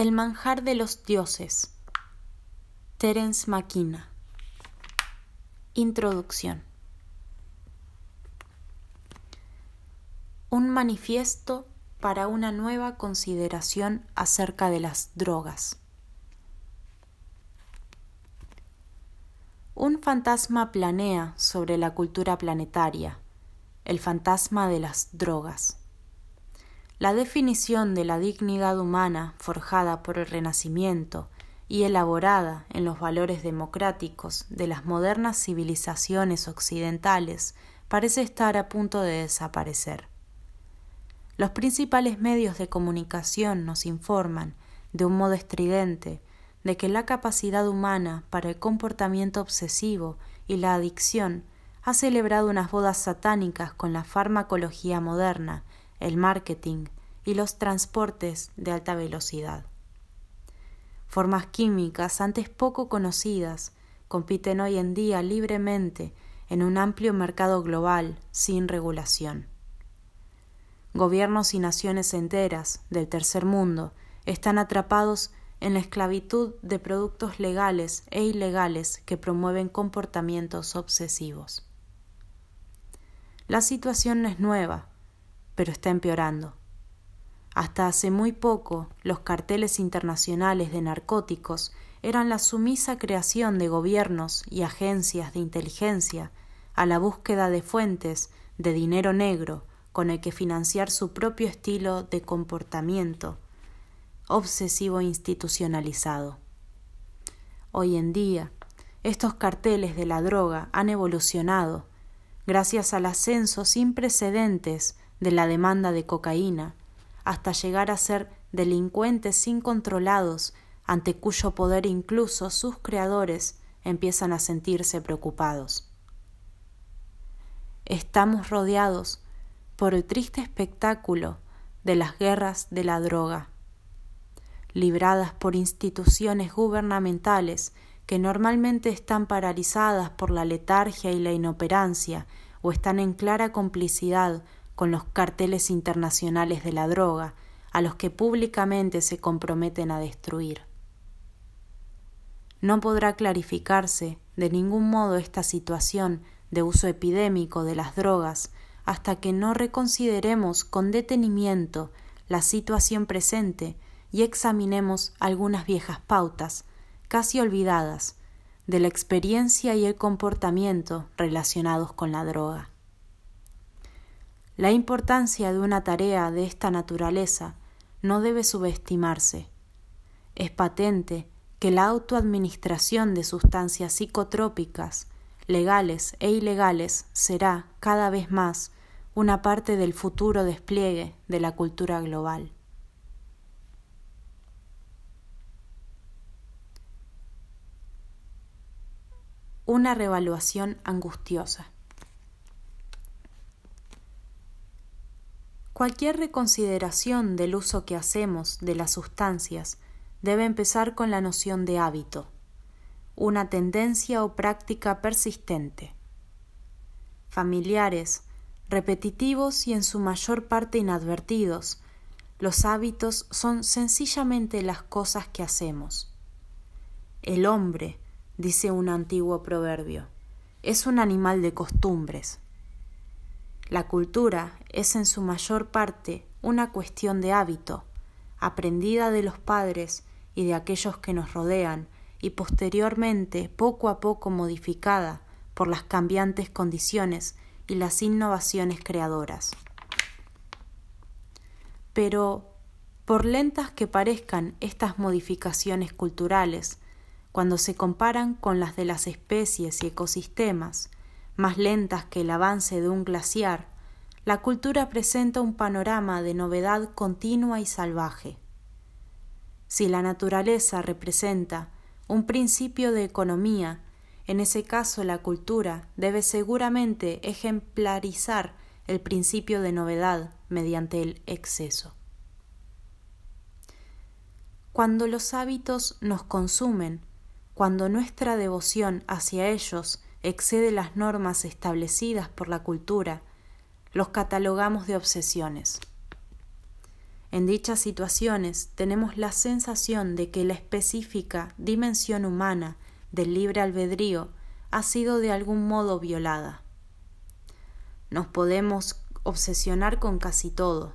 El manjar de los dioses. Terence McKenna. Introducción. Un manifiesto para una nueva consideración acerca de las drogas. Un fantasma planea sobre la cultura planetaria, el fantasma de las drogas. La definición de la dignidad humana forjada por el Renacimiento y elaborada en los valores democráticos de las modernas civilizaciones occidentales parece estar a punto de desaparecer. Los principales medios de comunicación nos informan, de un modo estridente, de que la capacidad humana para el comportamiento obsesivo y la adicción ha celebrado unas bodas satánicas con la farmacología moderna el marketing y los transportes de alta velocidad. Formas químicas antes poco conocidas compiten hoy en día libremente en un amplio mercado global sin regulación. Gobiernos y naciones enteras del tercer mundo están atrapados en la esclavitud de productos legales e ilegales que promueven comportamientos obsesivos. La situación no es nueva, pero está empeorando. Hasta hace muy poco, los carteles internacionales de narcóticos eran la sumisa creación de gobiernos y agencias de inteligencia a la búsqueda de fuentes de dinero negro con el que financiar su propio estilo de comportamiento obsesivo institucionalizado. Hoy en día, estos carteles de la droga han evolucionado gracias al ascenso sin precedentes de la demanda de cocaína, hasta llegar a ser delincuentes incontrolados ante cuyo poder incluso sus creadores empiezan a sentirse preocupados. Estamos rodeados por el triste espectáculo de las guerras de la droga, libradas por instituciones gubernamentales que normalmente están paralizadas por la letargia y la inoperancia o están en clara complicidad con los carteles internacionales de la droga, a los que públicamente se comprometen a destruir. No podrá clarificarse de ningún modo esta situación de uso epidémico de las drogas hasta que no reconsideremos con detenimiento la situación presente y examinemos algunas viejas pautas, casi olvidadas, de la experiencia y el comportamiento relacionados con la droga. La importancia de una tarea de esta naturaleza no debe subestimarse. Es patente que la autoadministración de sustancias psicotrópicas, legales e ilegales, será cada vez más una parte del futuro despliegue de la cultura global. Una revaluación angustiosa. Cualquier reconsideración del uso que hacemos de las sustancias debe empezar con la noción de hábito, una tendencia o práctica persistente. Familiares, repetitivos y en su mayor parte inadvertidos, los hábitos son sencillamente las cosas que hacemos. El hombre, dice un antiguo proverbio, es un animal de costumbres. La cultura es en su mayor parte una cuestión de hábito, aprendida de los padres y de aquellos que nos rodean y posteriormente poco a poco modificada por las cambiantes condiciones y las innovaciones creadoras. Pero, por lentas que parezcan estas modificaciones culturales, cuando se comparan con las de las especies y ecosistemas, más lentas que el avance de un glaciar, la cultura presenta un panorama de novedad continua y salvaje. Si la naturaleza representa un principio de economía, en ese caso la cultura debe seguramente ejemplarizar el principio de novedad mediante el exceso. Cuando los hábitos nos consumen, cuando nuestra devoción hacia ellos excede las normas establecidas por la cultura, los catalogamos de obsesiones. En dichas situaciones tenemos la sensación de que la específica dimensión humana del libre albedrío ha sido de algún modo violada. Nos podemos obsesionar con casi todo,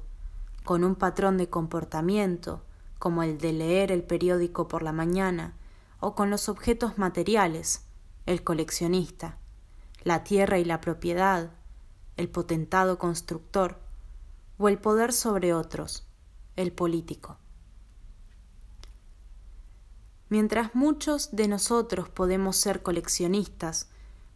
con un patrón de comportamiento, como el de leer el periódico por la mañana, o con los objetos materiales, el coleccionista, la tierra y la propiedad, el potentado constructor, o el poder sobre otros, el político. Mientras muchos de nosotros podemos ser coleccionistas,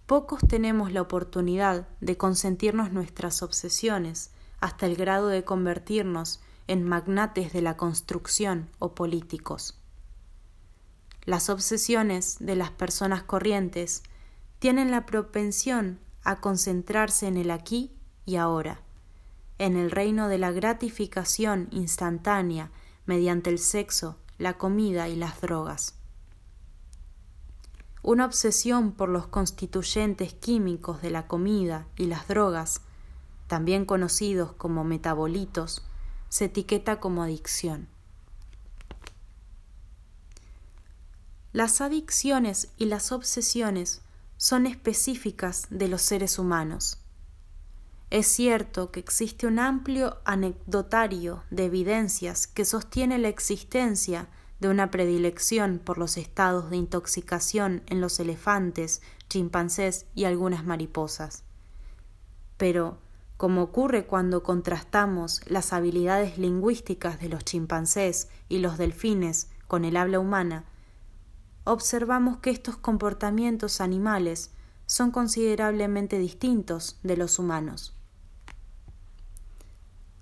pocos tenemos la oportunidad de consentirnos nuestras obsesiones hasta el grado de convertirnos en magnates de la construcción o políticos. Las obsesiones de las personas corrientes tienen la propensión a concentrarse en el aquí y ahora en el reino de la gratificación instantánea mediante el sexo, la comida y las drogas. Una obsesión por los constituyentes químicos de la comida y las drogas, también conocidos como metabolitos, se etiqueta como adicción. Las adicciones y las obsesiones son específicas de los seres humanos es cierto que existe un amplio anecdotario de evidencias que sostiene la existencia de una predilección por los estados de intoxicación en los elefantes, chimpancés y algunas mariposas. Pero, como ocurre cuando contrastamos las habilidades lingüísticas de los chimpancés y los delfines con el habla humana, observamos que estos comportamientos animales son considerablemente distintos de los humanos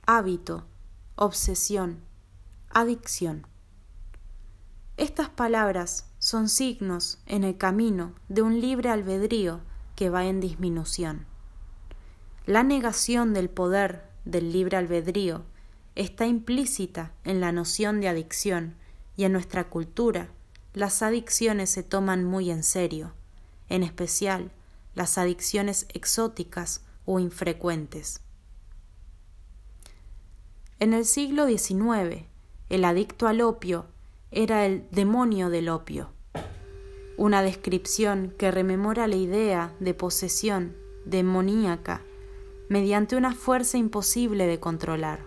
hábito, obsesión, adicción. Estas palabras son signos en el camino de un libre albedrío que va en disminución. La negación del poder del libre albedrío está implícita en la noción de adicción y en nuestra cultura las adicciones se toman muy en serio, en especial las adicciones exóticas o infrecuentes. En el siglo XIX, el adicto al opio era el demonio del opio, una descripción que rememora la idea de posesión demoníaca mediante una fuerza imposible de controlar.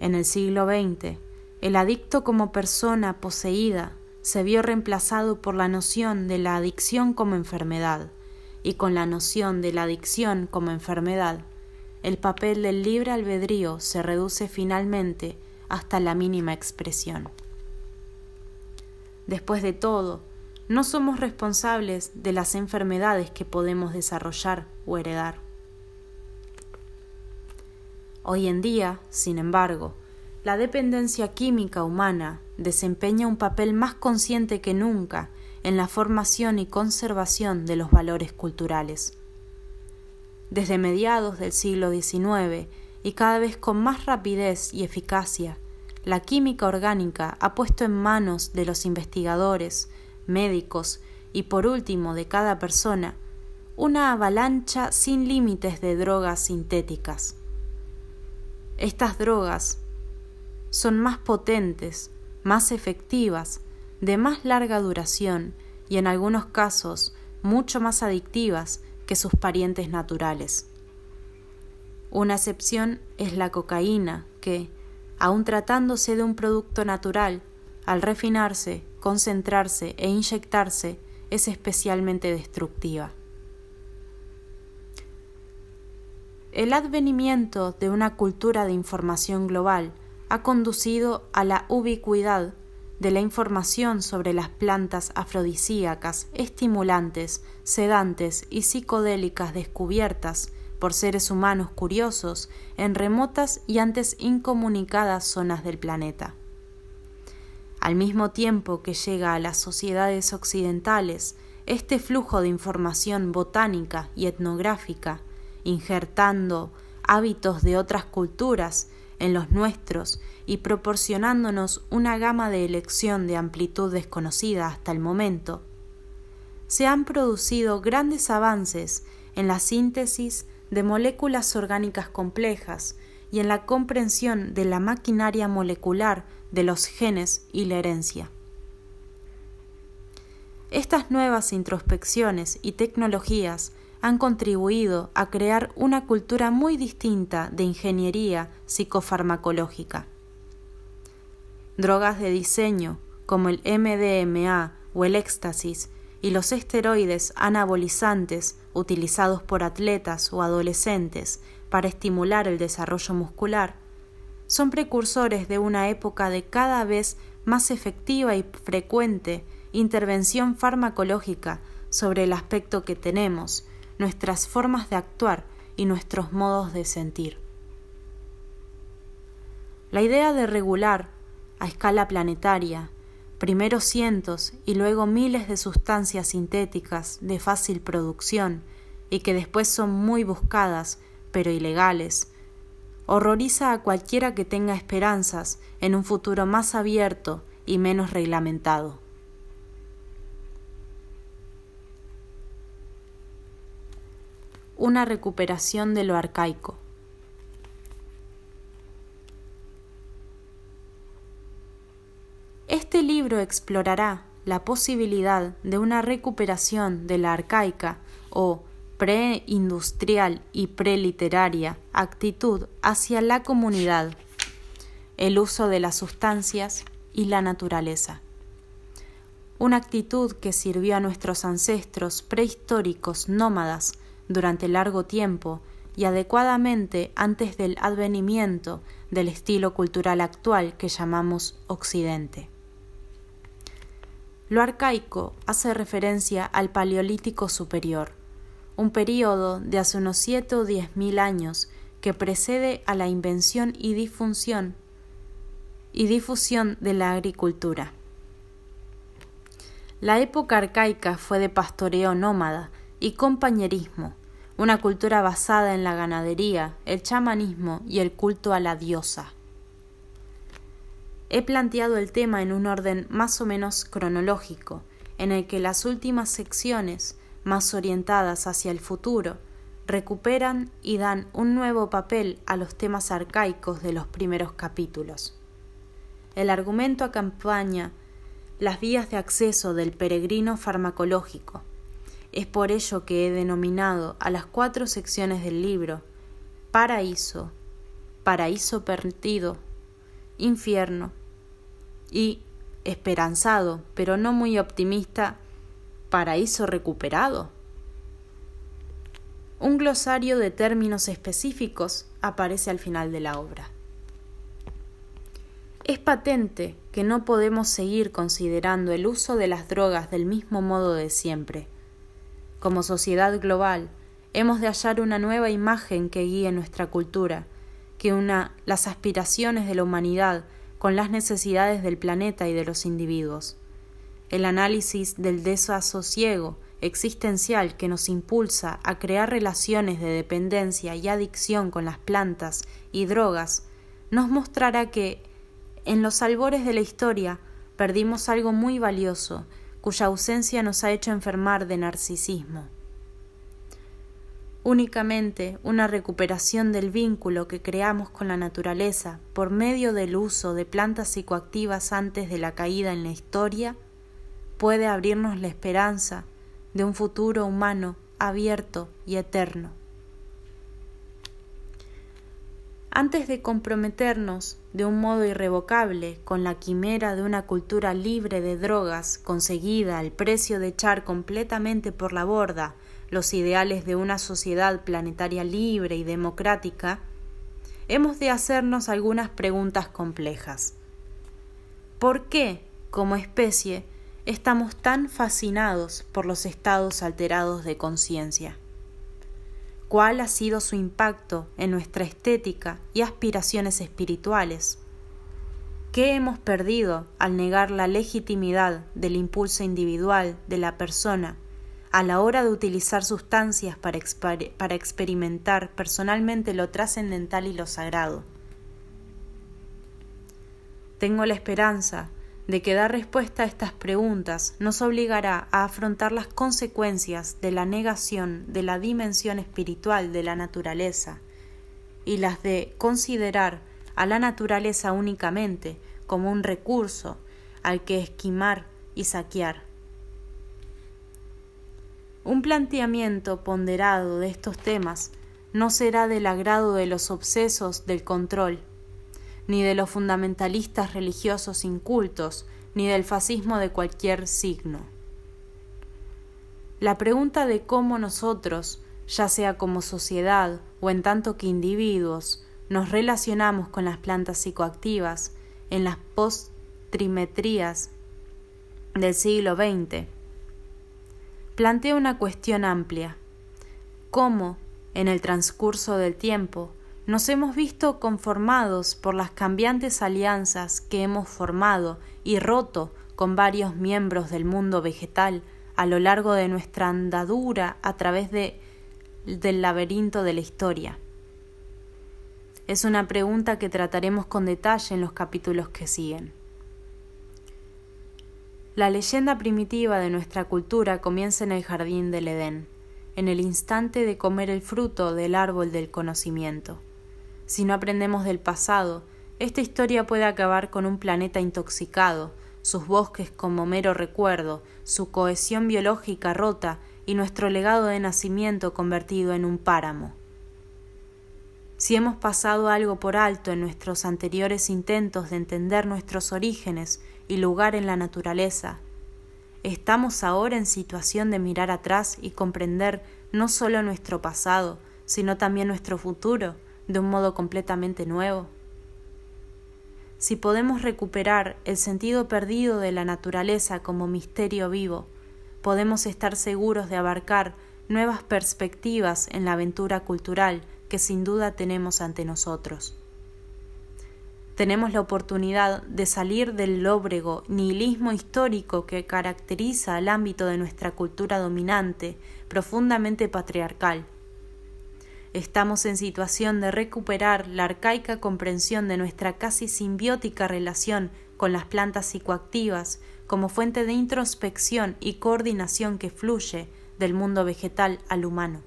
En el siglo XX, el adicto como persona poseída se vio reemplazado por la noción de la adicción como enfermedad, y con la noción de la adicción como enfermedad el papel del libre albedrío se reduce finalmente hasta la mínima expresión. Después de todo, no somos responsables de las enfermedades que podemos desarrollar o heredar. Hoy en día, sin embargo, la dependencia química humana desempeña un papel más consciente que nunca en la formación y conservación de los valores culturales desde mediados del siglo XIX y cada vez con más rapidez y eficacia, la química orgánica ha puesto en manos de los investigadores, médicos y por último de cada persona una avalancha sin límites de drogas sintéticas. Estas drogas son más potentes, más efectivas, de más larga duración y en algunos casos mucho más adictivas que sus parientes naturales. Una excepción es la cocaína, que, aun tratándose de un producto natural, al refinarse, concentrarse e inyectarse, es especialmente destructiva. El advenimiento de una cultura de información global ha conducido a la ubicuidad de la información sobre las plantas afrodisíacas, estimulantes, sedantes y psicodélicas descubiertas por seres humanos curiosos en remotas y antes incomunicadas zonas del planeta. Al mismo tiempo que llega a las sociedades occidentales este flujo de información botánica y etnográfica, injertando hábitos de otras culturas en los nuestros y proporcionándonos una gama de elección de amplitud desconocida hasta el momento, se han producido grandes avances en la síntesis de moléculas orgánicas complejas y en la comprensión de la maquinaria molecular de los genes y la herencia. Estas nuevas introspecciones y tecnologías han contribuido a crear una cultura muy distinta de ingeniería psicofarmacológica. Drogas de diseño, como el MDMA o el éxtasis, y los esteroides anabolizantes utilizados por atletas o adolescentes para estimular el desarrollo muscular, son precursores de una época de cada vez más efectiva y frecuente intervención farmacológica sobre el aspecto que tenemos, nuestras formas de actuar y nuestros modos de sentir. La idea de regular, a escala planetaria, primero cientos y luego miles de sustancias sintéticas de fácil producción y que después son muy buscadas, pero ilegales, horroriza a cualquiera que tenga esperanzas en un futuro más abierto y menos reglamentado. Una recuperación de lo arcaico. Este libro explorará la posibilidad de una recuperación de la arcaica o preindustrial y preliteraria actitud hacia la comunidad, el uso de las sustancias y la naturaleza. Una actitud que sirvió a nuestros ancestros prehistóricos nómadas durante largo tiempo y adecuadamente antes del advenimiento del estilo cultural actual que llamamos Occidente. Lo arcaico hace referencia al Paleolítico Superior, un período de hace unos siete o diez mil años que precede a la invención y difusión y difusión de la agricultura. La época arcaica fue de pastoreo nómada y compañerismo, una cultura basada en la ganadería, el chamanismo y el culto a la diosa. He planteado el tema en un orden más o menos cronológico, en el que las últimas secciones, más orientadas hacia el futuro, recuperan y dan un nuevo papel a los temas arcaicos de los primeros capítulos. El argumento acompaña las vías de acceso del peregrino farmacológico. Es por ello que he denominado a las cuatro secciones del libro Paraíso, Paraíso perdido, Infierno, y, esperanzado, pero no muy optimista, paraíso recuperado. Un glosario de términos específicos aparece al final de la obra. Es patente que no podemos seguir considerando el uso de las drogas del mismo modo de siempre. Como sociedad global, hemos de hallar una nueva imagen que guíe nuestra cultura, que una las aspiraciones de la humanidad con las necesidades del planeta y de los individuos. El análisis del desasosiego existencial que nos impulsa a crear relaciones de dependencia y adicción con las plantas y drogas nos mostrará que, en los albores de la historia, perdimos algo muy valioso, cuya ausencia nos ha hecho enfermar de narcisismo únicamente una recuperación del vínculo que creamos con la naturaleza por medio del uso de plantas psicoactivas antes de la caída en la historia puede abrirnos la esperanza de un futuro humano abierto y eterno. Antes de comprometernos de un modo irrevocable con la quimera de una cultura libre de drogas conseguida al precio de echar completamente por la borda los ideales de una sociedad planetaria libre y democrática, hemos de hacernos algunas preguntas complejas. ¿Por qué, como especie, estamos tan fascinados por los estados alterados de conciencia? ¿Cuál ha sido su impacto en nuestra estética y aspiraciones espirituales? ¿Qué hemos perdido al negar la legitimidad del impulso individual de la persona a la hora de utilizar sustancias para, para experimentar personalmente lo trascendental y lo sagrado. Tengo la esperanza de que dar respuesta a estas preguntas nos obligará a afrontar las consecuencias de la negación de la dimensión espiritual de la naturaleza y las de considerar a la naturaleza únicamente como un recurso al que esquimar y saquear. Un planteamiento ponderado de estos temas no será del agrado de los obsesos del control, ni de los fundamentalistas religiosos incultos, ni del fascismo de cualquier signo. La pregunta de cómo nosotros, ya sea como sociedad o en tanto que individuos, nos relacionamos con las plantas psicoactivas en las postrimetrías del siglo XX, plantea una cuestión amplia. ¿Cómo, en el transcurso del tiempo, nos hemos visto conformados por las cambiantes alianzas que hemos formado y roto con varios miembros del mundo vegetal a lo largo de nuestra andadura a través de, del laberinto de la historia. Es una pregunta que trataremos con detalle en los capítulos que siguen. La leyenda primitiva de nuestra cultura comienza en el jardín del Edén, en el instante de comer el fruto del árbol del conocimiento. Si no aprendemos del pasado, esta historia puede acabar con un planeta intoxicado, sus bosques como mero recuerdo, su cohesión biológica rota y nuestro legado de nacimiento convertido en un páramo. Si hemos pasado algo por alto en nuestros anteriores intentos de entender nuestros orígenes y lugar en la naturaleza, estamos ahora en situación de mirar atrás y comprender no solo nuestro pasado, sino también nuestro futuro de un modo completamente nuevo si podemos recuperar el sentido perdido de la naturaleza como misterio vivo, podemos estar seguros de abarcar nuevas perspectivas en la aventura cultural que sin duda tenemos ante nosotros. Tenemos la oportunidad de salir del lóbrego nihilismo histórico que caracteriza al ámbito de nuestra cultura dominante, profundamente patriarcal, Estamos en situación de recuperar la arcaica comprensión de nuestra casi simbiótica relación con las plantas psicoactivas como fuente de introspección y coordinación que fluye del mundo vegetal al humano.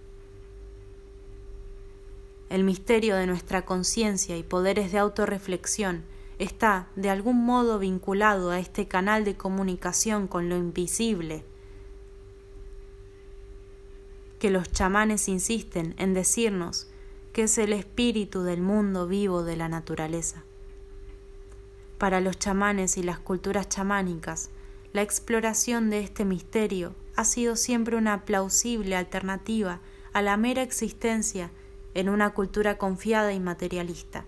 El misterio de nuestra conciencia y poderes de autorreflexión está de algún modo vinculado a este canal de comunicación con lo invisible que los chamanes insisten en decirnos que es el espíritu del mundo vivo de la naturaleza. Para los chamanes y las culturas chamánicas, la exploración de este misterio ha sido siempre una plausible alternativa a la mera existencia en una cultura confiada y materialista.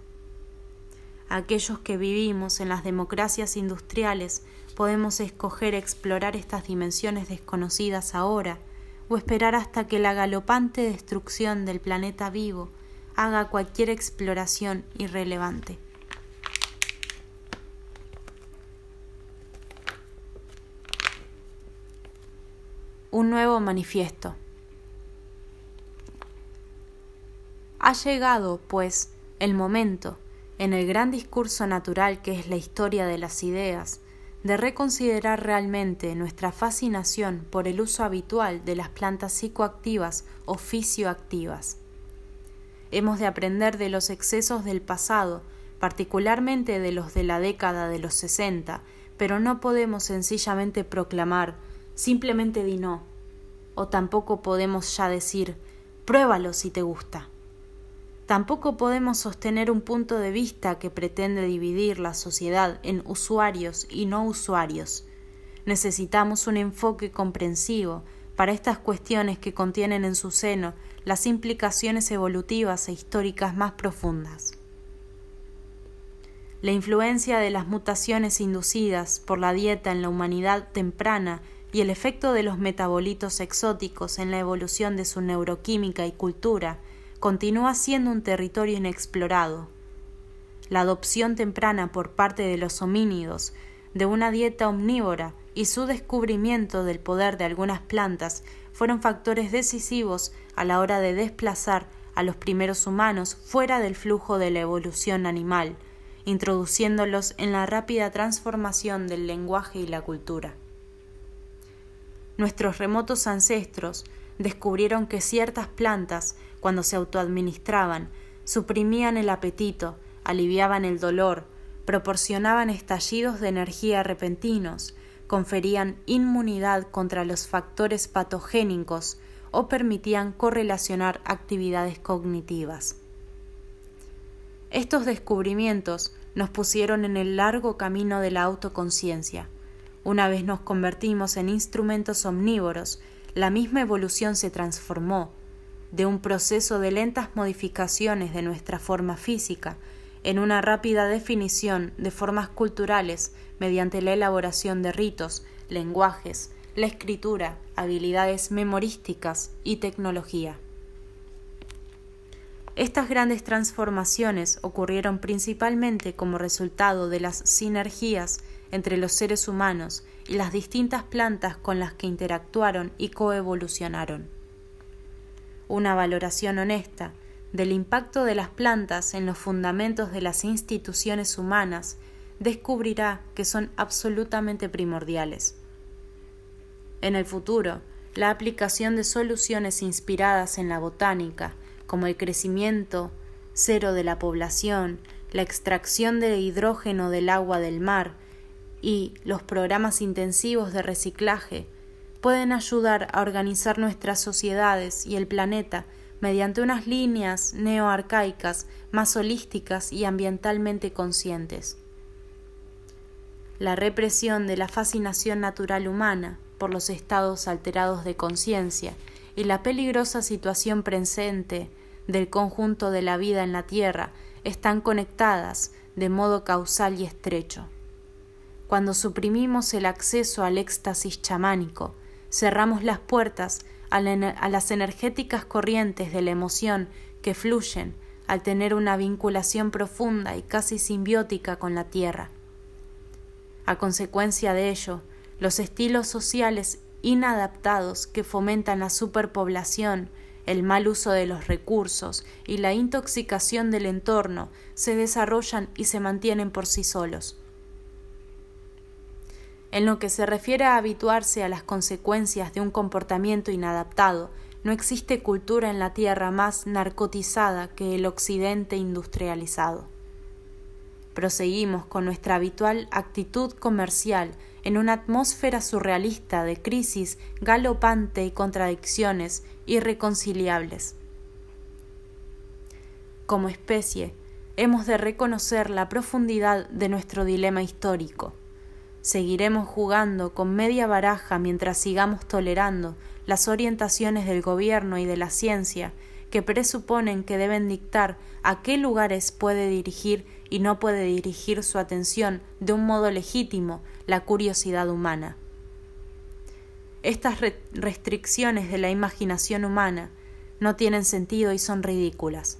Aquellos que vivimos en las democracias industriales podemos escoger explorar estas dimensiones desconocidas ahora o esperar hasta que la galopante destrucción del planeta vivo haga cualquier exploración irrelevante. Un nuevo manifiesto. Ha llegado, pues, el momento, en el gran discurso natural que es la historia de las ideas, de reconsiderar realmente nuestra fascinación por el uso habitual de las plantas psicoactivas o fisioactivas. Hemos de aprender de los excesos del pasado, particularmente de los de la década de los sesenta, pero no podemos sencillamente proclamar simplemente di no, o tampoco podemos ya decir pruébalo si te gusta. Tampoco podemos sostener un punto de vista que pretende dividir la sociedad en usuarios y no usuarios. Necesitamos un enfoque comprensivo para estas cuestiones que contienen en su seno las implicaciones evolutivas e históricas más profundas. La influencia de las mutaciones inducidas por la dieta en la humanidad temprana y el efecto de los metabolitos exóticos en la evolución de su neuroquímica y cultura continúa siendo un territorio inexplorado. La adopción temprana por parte de los homínidos de una dieta omnívora y su descubrimiento del poder de algunas plantas fueron factores decisivos a la hora de desplazar a los primeros humanos fuera del flujo de la evolución animal, introduciéndolos en la rápida transformación del lenguaje y la cultura. Nuestros remotos ancestros descubrieron que ciertas plantas cuando se autoadministraban, suprimían el apetito, aliviaban el dolor, proporcionaban estallidos de energía repentinos, conferían inmunidad contra los factores patogénicos o permitían correlacionar actividades cognitivas. Estos descubrimientos nos pusieron en el largo camino de la autoconciencia. Una vez nos convertimos en instrumentos omnívoros, la misma evolución se transformó de un proceso de lentas modificaciones de nuestra forma física en una rápida definición de formas culturales mediante la elaboración de ritos, lenguajes, la escritura, habilidades memorísticas y tecnología. Estas grandes transformaciones ocurrieron principalmente como resultado de las sinergias entre los seres humanos y las distintas plantas con las que interactuaron y coevolucionaron. Una valoración honesta del impacto de las plantas en los fundamentos de las instituciones humanas descubrirá que son absolutamente primordiales. En el futuro, la aplicación de soluciones inspiradas en la botánica, como el crecimiento cero de la población, la extracción de hidrógeno del agua del mar y los programas intensivos de reciclaje, pueden ayudar a organizar nuestras sociedades y el planeta mediante unas líneas neoarcaicas más holísticas y ambientalmente conscientes. La represión de la fascinación natural humana por los estados alterados de conciencia y la peligrosa situación presente del conjunto de la vida en la Tierra están conectadas de modo causal y estrecho. Cuando suprimimos el acceso al éxtasis chamánico, cerramos las puertas a, las energéticas corrientes de la emoción que fluyen al tener una vinculación profunda y casi simbiótica con la Tierra. A consecuencia de ello, los estilos sociales inadaptados que fomentan la superpoblación, el mal uso de los recursos y la intoxicación del entorno se desarrollan y se mantienen por sí solos. En lo que se refiere a habituarse a las consecuencias de un comportamiento inadaptado, no existe cultura en la Tierra más narcotizada que el Occidente industrializado. Proseguimos con nuestra habitual actitud comercial en una atmósfera surrealista de crisis galopante y contradicciones irreconciliables. Como especie, hemos de reconocer la profundidad de nuestro dilema histórico. Seguiremos jugando con media baraja mientras sigamos tolerando las orientaciones del gobierno y de la ciencia que presuponen que deben dictar a qué lugares puede dirigir y no puede dirigir su atención de un modo legítimo la curiosidad humana. Estas restricciones de la imaginación humana no tienen sentido y son ridículas.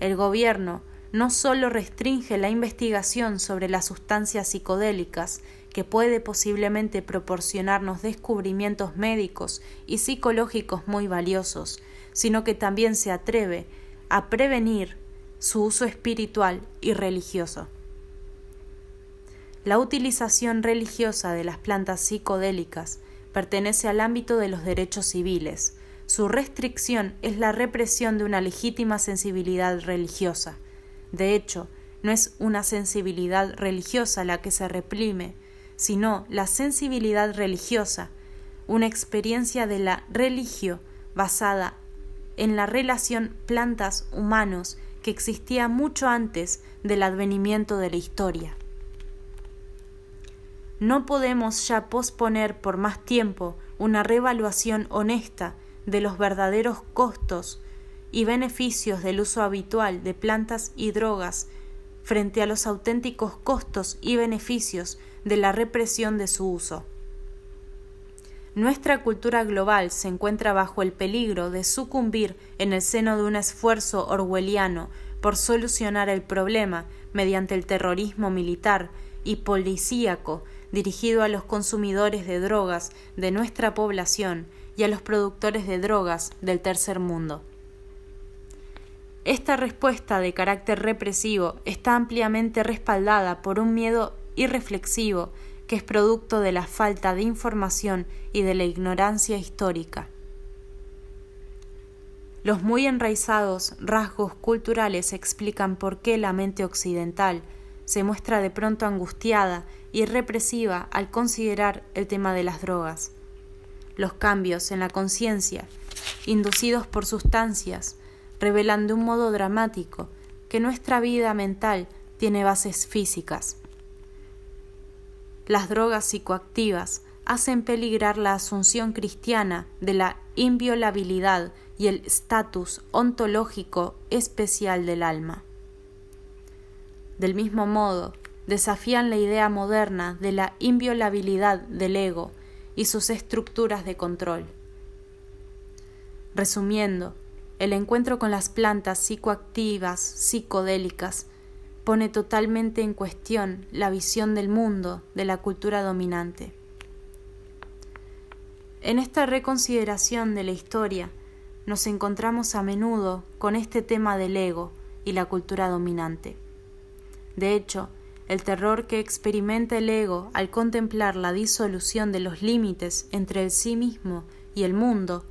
El gobierno no solo restringe la investigación sobre las sustancias psicodélicas que puede posiblemente proporcionarnos descubrimientos médicos y psicológicos muy valiosos, sino que también se atreve a prevenir su uso espiritual y religioso. La utilización religiosa de las plantas psicodélicas pertenece al ámbito de los derechos civiles. Su restricción es la represión de una legítima sensibilidad religiosa. De hecho, no es una sensibilidad religiosa la que se reprime, sino la sensibilidad religiosa, una experiencia de la religio basada en la relación plantas-humanos que existía mucho antes del advenimiento de la historia. No podemos ya posponer por más tiempo una revaluación honesta de los verdaderos costos y beneficios del uso habitual de plantas y drogas frente a los auténticos costos y beneficios de la represión de su uso. Nuestra cultura global se encuentra bajo el peligro de sucumbir en el seno de un esfuerzo orwelliano por solucionar el problema mediante el terrorismo militar y policíaco dirigido a los consumidores de drogas de nuestra población y a los productores de drogas del tercer mundo. Esta respuesta de carácter represivo está ampliamente respaldada por un miedo irreflexivo que es producto de la falta de información y de la ignorancia histórica. Los muy enraizados rasgos culturales explican por qué la mente occidental se muestra de pronto angustiada y represiva al considerar el tema de las drogas. Los cambios en la conciencia, inducidos por sustancias, revelan de un modo dramático que nuestra vida mental tiene bases físicas. Las drogas psicoactivas hacen peligrar la asunción cristiana de la inviolabilidad y el estatus ontológico especial del alma. Del mismo modo, desafían la idea moderna de la inviolabilidad del ego y sus estructuras de control. Resumiendo, el encuentro con las plantas psicoactivas, psicodélicas, pone totalmente en cuestión la visión del mundo de la cultura dominante. En esta reconsideración de la historia nos encontramos a menudo con este tema del ego y la cultura dominante. De hecho, el terror que experimenta el ego al contemplar la disolución de los límites entre el sí mismo y el mundo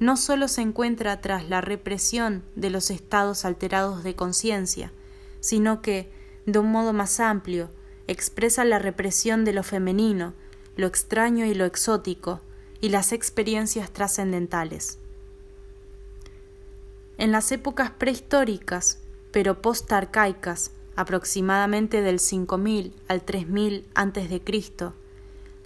no solo se encuentra tras la represión de los estados alterados de conciencia, sino que, de un modo más amplio, expresa la represión de lo femenino, lo extraño y lo exótico, y las experiencias trascendentales. En las épocas prehistóricas, pero postarcaicas, aproximadamente del 5000 al 3000 a.C.,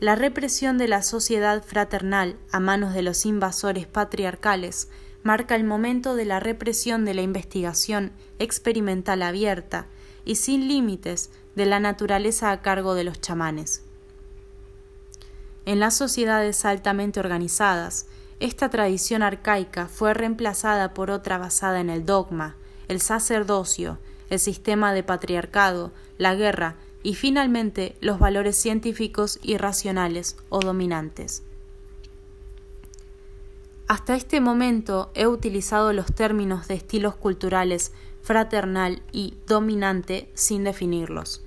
la represión de la sociedad fraternal a manos de los invasores patriarcales marca el momento de la represión de la investigación experimental abierta y sin límites de la naturaleza a cargo de los chamanes. En las sociedades altamente organizadas, esta tradición arcaica fue reemplazada por otra basada en el dogma, el sacerdocio, el sistema de patriarcado, la guerra y finalmente los valores científicos y racionales o dominantes. Hasta este momento he utilizado los términos de estilos culturales fraternal y dominante sin definirlos.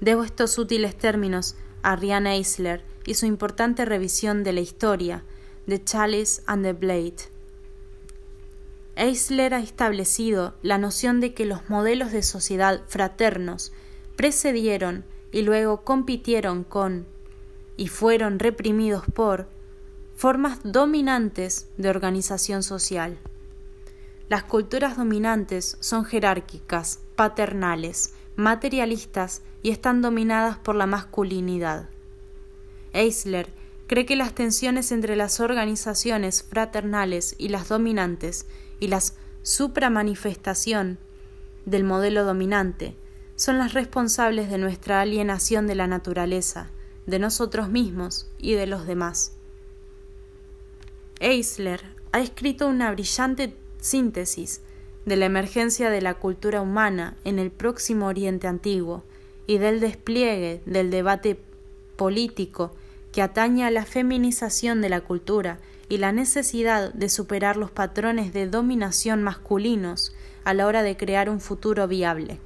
Debo estos útiles términos a Rian Eisler y su importante revisión de la historia de Chalice and the Blade. Eisler ha establecido la noción de que los modelos de sociedad fraternos precedieron y luego compitieron con y fueron reprimidos por formas dominantes de organización social. Las culturas dominantes son jerárquicas, paternales, materialistas y están dominadas por la masculinidad. Eisler cree que las tensiones entre las organizaciones fraternales y las dominantes y la supramanifestación del modelo dominante son las responsables de nuestra alienación de la naturaleza, de nosotros mismos y de los demás. Eisler ha escrito una brillante síntesis de la emergencia de la cultura humana en el próximo Oriente Antiguo y del despliegue del debate político que atañe a la feminización de la cultura y la necesidad de superar los patrones de dominación masculinos a la hora de crear un futuro viable.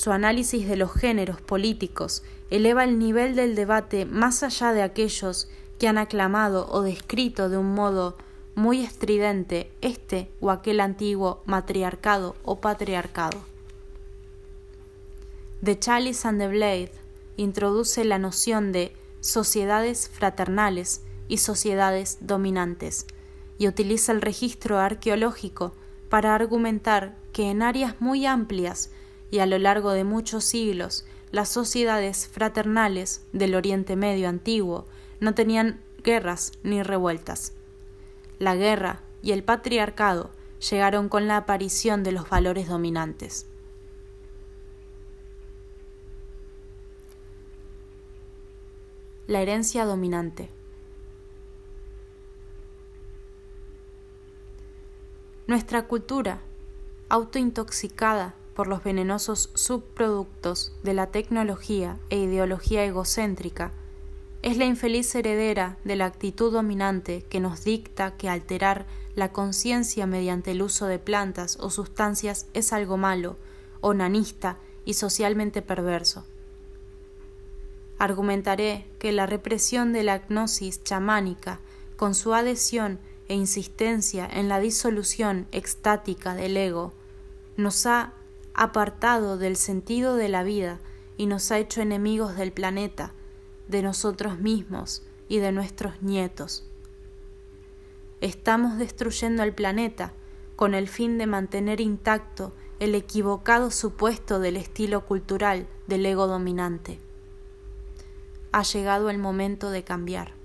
Su análisis de los géneros políticos eleva el nivel del debate más allá de aquellos que han aclamado o descrito de un modo muy estridente este o aquel antiguo matriarcado o patriarcado. The Chalice and the Blade introduce la noción de sociedades fraternales y sociedades dominantes, y utiliza el registro arqueológico para argumentar que en áreas muy amplias y a lo largo de muchos siglos las sociedades fraternales del Oriente Medio antiguo no tenían guerras ni revueltas. La guerra y el patriarcado llegaron con la aparición de los valores dominantes. La herencia dominante. Nuestra cultura, autointoxicada por los venenosos subproductos de la tecnología e ideología egocéntrica, es la infeliz heredera de la actitud dominante que nos dicta que alterar la conciencia mediante el uso de plantas o sustancias es algo malo, onanista y socialmente perverso. Argumentaré que la represión de la gnosis chamánica, con su adhesión e insistencia en la disolución extática del ego nos ha apartado del sentido de la vida y nos ha hecho enemigos del planeta, de nosotros mismos y de nuestros nietos. Estamos destruyendo el planeta con el fin de mantener intacto el equivocado supuesto del estilo cultural del ego dominante. Ha llegado el momento de cambiar.